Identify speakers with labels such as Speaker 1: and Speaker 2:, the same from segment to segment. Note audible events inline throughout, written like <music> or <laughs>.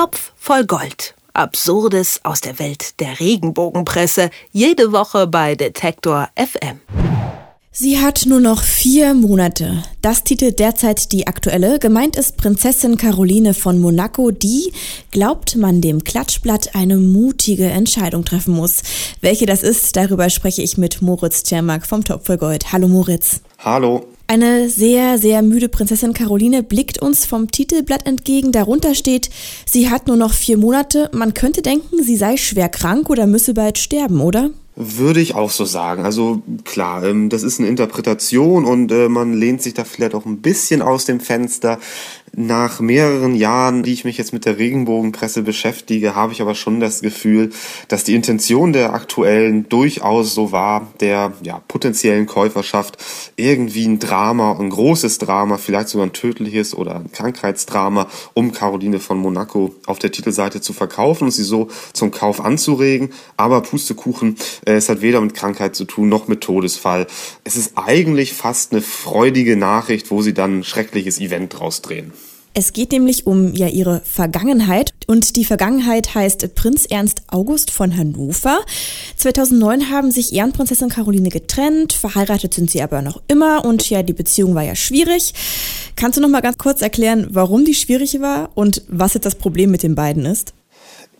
Speaker 1: Topf voll Gold. Absurdes aus der Welt der Regenbogenpresse. Jede Woche bei Detektor FM.
Speaker 2: Sie hat nur noch vier Monate. Das titelt derzeit die aktuelle. Gemeint ist Prinzessin Caroline von Monaco, die, glaubt man dem Klatschblatt, eine mutige Entscheidung treffen muss. Welche das ist, darüber spreche ich mit Moritz Czermak vom Topf für Gold. Hallo Moritz.
Speaker 3: Hallo.
Speaker 2: Eine sehr, sehr müde Prinzessin Caroline blickt uns vom Titelblatt entgegen. Darunter steht, sie hat nur noch vier Monate. Man könnte denken, sie sei schwer krank oder müsse bald sterben, oder?
Speaker 3: Würde ich auch so sagen. Also klar, ähm, das ist eine Interpretation und äh, man lehnt sich da vielleicht auch ein bisschen aus dem Fenster. Nach mehreren Jahren, die ich mich jetzt mit der Regenbogenpresse beschäftige, habe ich aber schon das Gefühl, dass die Intention der aktuellen durchaus so war, der ja, potenziellen Käuferschaft irgendwie ein Drama, ein großes Drama, vielleicht sogar ein tödliches oder ein Krankheitsdrama um Caroline von Monaco auf der Titelseite zu verkaufen und sie so zum Kauf anzuregen. Aber Pustekuchen, es hat weder mit Krankheit zu tun noch mit Todesfall. Es ist eigentlich fast eine freudige Nachricht, wo sie dann ein schreckliches Event draus drehen.
Speaker 2: Es geht nämlich um ja ihre Vergangenheit und die Vergangenheit heißt Prinz Ernst August von Hannover. 2009 haben sich er und Prinzessin Caroline getrennt, verheiratet sind sie aber noch immer und ja, die Beziehung war ja schwierig. Kannst du noch mal ganz kurz erklären, warum die schwierig war und was jetzt das Problem mit den beiden ist?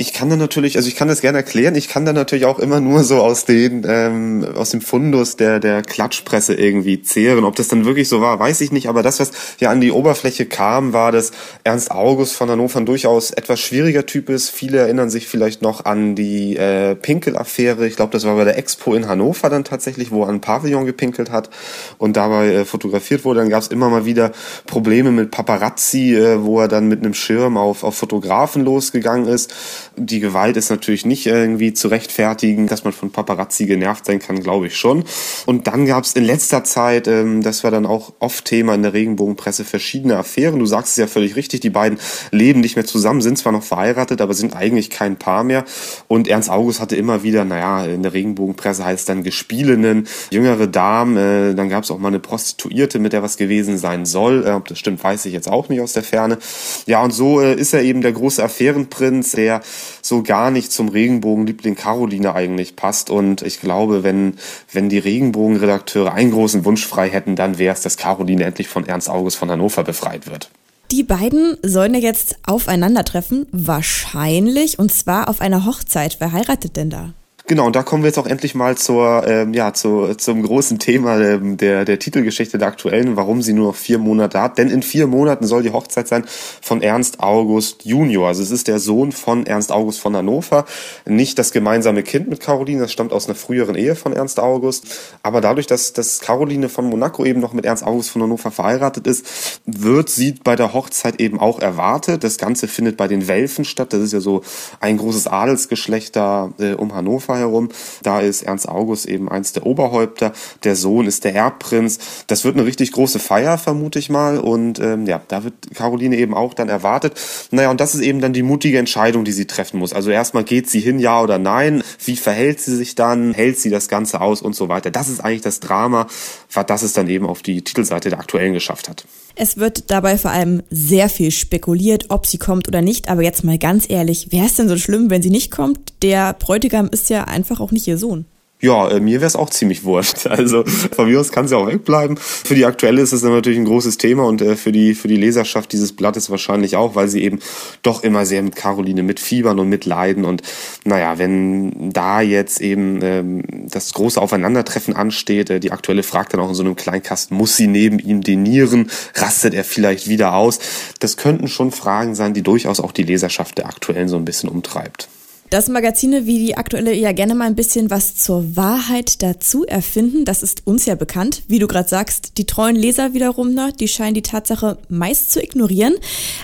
Speaker 3: Ich kann da natürlich, also ich kann das gerne erklären, ich kann da natürlich auch immer nur so aus den, ähm, aus dem Fundus der, der Klatschpresse irgendwie zehren. Ob das dann wirklich so war, weiß ich nicht, aber das, was ja an die Oberfläche kam, war, dass Ernst August von Hannover ein durchaus etwas schwieriger Typ ist. Viele erinnern sich vielleicht noch an die äh, Pinkel-Affäre. Ich glaube, das war bei der Expo in Hannover dann tatsächlich, wo er ein Pavillon gepinkelt hat und dabei äh, fotografiert wurde. Dann gab es immer mal wieder Probleme mit Paparazzi, äh, wo er dann mit einem Schirm auf, auf Fotografen losgegangen ist die Gewalt ist natürlich nicht irgendwie zu rechtfertigen, dass man von Paparazzi genervt sein kann, glaube ich schon. Und dann gab es in letzter Zeit, ähm, das war dann auch oft Thema in der Regenbogenpresse, verschiedene Affären. Du sagst es ja völlig richtig, die beiden leben nicht mehr zusammen, sind zwar noch verheiratet, aber sind eigentlich kein Paar mehr. Und Ernst August hatte immer wieder, naja, in der Regenbogenpresse heißt dann Gespielinnen, jüngere Damen, äh, dann gab es auch mal eine Prostituierte, mit der was gewesen sein soll. Äh, ob das stimmt, weiß ich jetzt auch nicht aus der Ferne. Ja, und so äh, ist er eben der große Affärenprinz, der so gar nicht zum Regenbogenliebling Caroline eigentlich passt. Und ich glaube, wenn, wenn die Regenbogenredakteure einen großen Wunsch frei hätten, dann wäre es, dass Caroline endlich von Ernst August von Hannover befreit wird.
Speaker 2: Die beiden sollen ja jetzt aufeinandertreffen, wahrscheinlich, und zwar auf einer Hochzeit. Wer heiratet denn da?
Speaker 3: Genau, und da kommen wir jetzt auch endlich mal zur, ähm, ja, zu, zum großen Thema ähm, der, der Titelgeschichte der aktuellen, warum sie nur noch vier Monate hat. Denn in vier Monaten soll die Hochzeit sein von Ernst August Junior. Also es ist der Sohn von Ernst August von Hannover. Nicht das gemeinsame Kind mit Caroline, das stammt aus einer früheren Ehe von Ernst August. Aber dadurch, dass, dass Caroline von Monaco eben noch mit Ernst August von Hannover verheiratet ist, wird sie bei der Hochzeit eben auch erwartet. Das Ganze findet bei den Welfen statt. Das ist ja so ein großes Adelsgeschlecht da äh, um Hannover herum. Da ist Ernst August eben eins der Oberhäupter. Der Sohn ist der Erbprinz. Das wird eine richtig große Feier, vermute ich mal. Und ähm, ja, da wird Caroline eben auch dann erwartet. Naja, und das ist eben dann die mutige Entscheidung, die sie treffen muss. Also erstmal geht sie hin, ja oder nein. Wie verhält sie sich dann? Hält sie das Ganze aus und so weiter? Das ist eigentlich das Drama, was es dann eben auf die Titelseite der aktuellen geschafft hat.
Speaker 2: Es wird dabei vor allem sehr viel spekuliert, ob sie kommt oder nicht. Aber jetzt mal ganz ehrlich, wäre es denn so schlimm, wenn sie nicht kommt? Der Bräutigam ist ja einfach auch nicht ihr Sohn.
Speaker 3: Ja, äh, mir wäre es auch ziemlich wurscht. <laughs> Also von mir aus kann sie auch wegbleiben. Für die aktuelle ist es natürlich ein großes Thema und äh, für die für die Leserschaft dieses Blattes wahrscheinlich auch, weil sie eben doch immer sehr mit Caroline mitfiebern und mitleiden. Und naja, wenn da jetzt eben ähm, das große Aufeinandertreffen ansteht, äh, die aktuelle fragt dann auch in so einem Kleinkasten, muss sie neben ihm denieren? Rastet er vielleicht wieder aus? Das könnten schon Fragen sein, die durchaus auch die Leserschaft der aktuellen so ein bisschen umtreibt.
Speaker 2: Dass Magazine wie die aktuelle ja gerne mal ein bisschen was zur Wahrheit dazu erfinden, das ist uns ja bekannt. Wie du gerade sagst, die treuen Leser wiederum, ne, die scheinen die Tatsache meist zu ignorieren.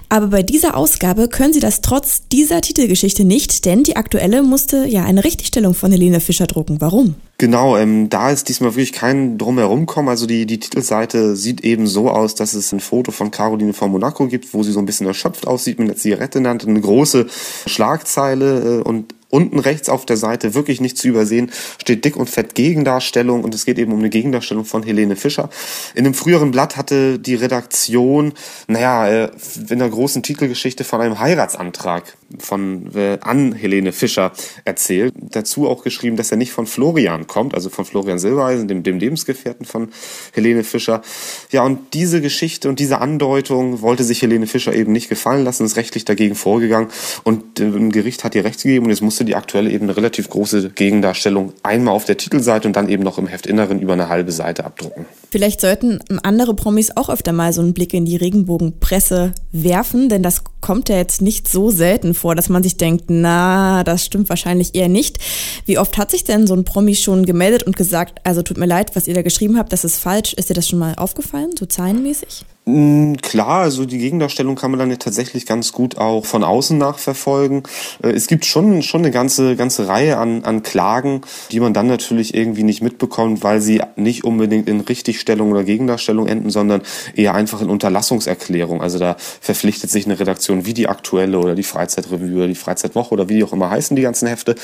Speaker 2: Aber bei dieser Ausgabe können sie das trotz dieser Titelgeschichte nicht, denn die aktuelle musste ja eine Richtigstellung von Helene Fischer drucken. Warum?
Speaker 3: Genau, ähm, da ist diesmal wirklich kein Drumherum kommen. Also die, die Titelseite sieht eben so aus, dass es ein Foto von Caroline von Monaco gibt, wo sie so ein bisschen erschöpft aussieht mit einer Zigarette in der Hand, eine große Schlagzeile äh, und Unten rechts auf der Seite, wirklich nicht zu übersehen, steht dick und fett Gegendarstellung und es geht eben um eine Gegendarstellung von Helene Fischer. In dem früheren Blatt hatte die Redaktion, naja, äh, in der großen Titelgeschichte von einem Heiratsantrag von äh, an Helene Fischer erzählt. Dazu auch geschrieben, dass er nicht von Florian kommt, also von Florian Silbereisen, dem, dem Lebensgefährten von Helene Fischer. Ja, und diese Geschichte und diese Andeutung wollte sich Helene Fischer eben nicht gefallen lassen, ist rechtlich dagegen vorgegangen und äh, ein Gericht hat ihr Recht gegeben und jetzt musste die aktuelle eben eine relativ große Gegendarstellung einmal auf der Titelseite und dann eben noch im Heftinneren über eine halbe Seite abdrucken.
Speaker 2: Vielleicht sollten andere Promis auch öfter mal so einen Blick in die Regenbogenpresse werfen, denn das kommt ja jetzt nicht so selten vor, dass man sich denkt, na, das stimmt wahrscheinlich eher nicht. Wie oft hat sich denn so ein Promi schon gemeldet und gesagt, also tut mir leid, was ihr da geschrieben habt, das ist falsch. Ist dir das schon mal aufgefallen, so zahlenmäßig?
Speaker 3: Mm, klar, also die Gegendarstellung kann man dann ja tatsächlich ganz gut auch von außen nachverfolgen. Äh, es gibt schon, schon eine ganze, ganze Reihe an, an Klagen, die man dann natürlich irgendwie nicht mitbekommt, weil sie nicht unbedingt in Richtigstellung oder Gegendarstellung enden, sondern eher einfach in Unterlassungserklärung. Also da verpflichtet sich eine Redaktion wie die aktuelle oder die Freizeitrevue oder die Freizeitwoche oder wie die auch immer heißen, die ganzen Hefte,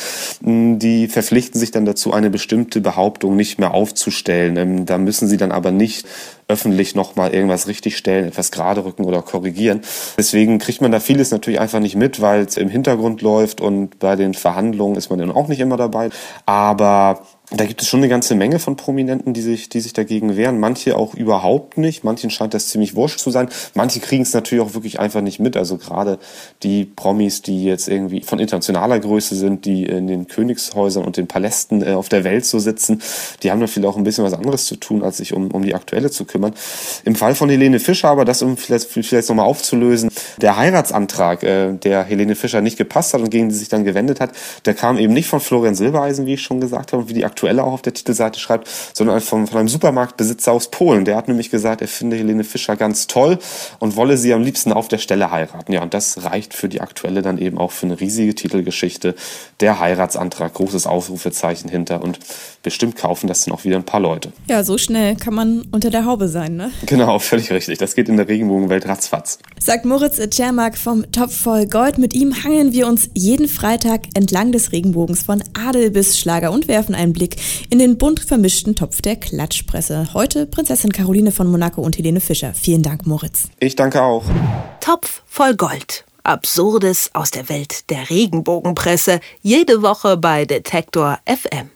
Speaker 3: mm, die verpflichten sich dann dazu, eine bestimmte Behauptung nicht mehr aufzustellen. Ähm, da müssen sie dann aber nicht öffentlich nochmal irgendwas richtigstellen, etwas gerade rücken oder korrigieren. Deswegen kriegt man da vieles natürlich einfach nicht mit, weil es im Hintergrund läuft und bei den Verhandlungen ist man dann auch nicht immer dabei. Aber da gibt es schon eine ganze Menge von Prominenten, die sich, die sich dagegen wehren. Manche auch überhaupt nicht. Manchen scheint das ziemlich wurscht zu sein. Manche kriegen es natürlich auch wirklich einfach nicht mit. Also gerade die Promis, die jetzt irgendwie von internationaler Größe sind, die in den Königshäusern und den Palästen äh, auf der Welt so sitzen, die haben natürlich auch ein bisschen was anderes zu tun, als sich um, um die aktuelle zu kümmern. Im Fall von Helene Fischer, aber das um vielleicht, vielleicht nochmal aufzulösen, der Heiratsantrag, äh, der Helene Fischer nicht gepasst hat und gegen die sich dann gewendet hat, der kam eben nicht von Florian Silbereisen, wie ich schon gesagt habe, und wie die aktuelle aktuelle auch auf der Titelseite schreibt, sondern von, von einem Supermarktbesitzer aus Polen. Der hat nämlich gesagt, er finde Helene Fischer ganz toll und wolle sie am liebsten auf der Stelle heiraten. Ja, und das reicht für die aktuelle dann eben auch für eine riesige Titelgeschichte. Der Heiratsantrag, großes Ausrufezeichen hinter und bestimmt kaufen das dann auch wieder ein paar Leute.
Speaker 2: Ja, so schnell kann man unter der Haube sein, ne?
Speaker 3: Genau, völlig richtig. Das geht in der Regenbogenwelt ratzfatz.
Speaker 2: Sagt Moritz Czermak vom Topf voll Gold. Mit ihm hangeln wir uns jeden Freitag entlang des Regenbogens von Adel bis Schlager und werfen einen Blick in den bunt vermischten Topf der Klatschpresse. Heute Prinzessin Caroline von Monaco und Helene Fischer. Vielen Dank, Moritz.
Speaker 3: Ich danke auch.
Speaker 1: Topf voll Gold. Absurdes aus der Welt der Regenbogenpresse. Jede Woche bei Detektor FM.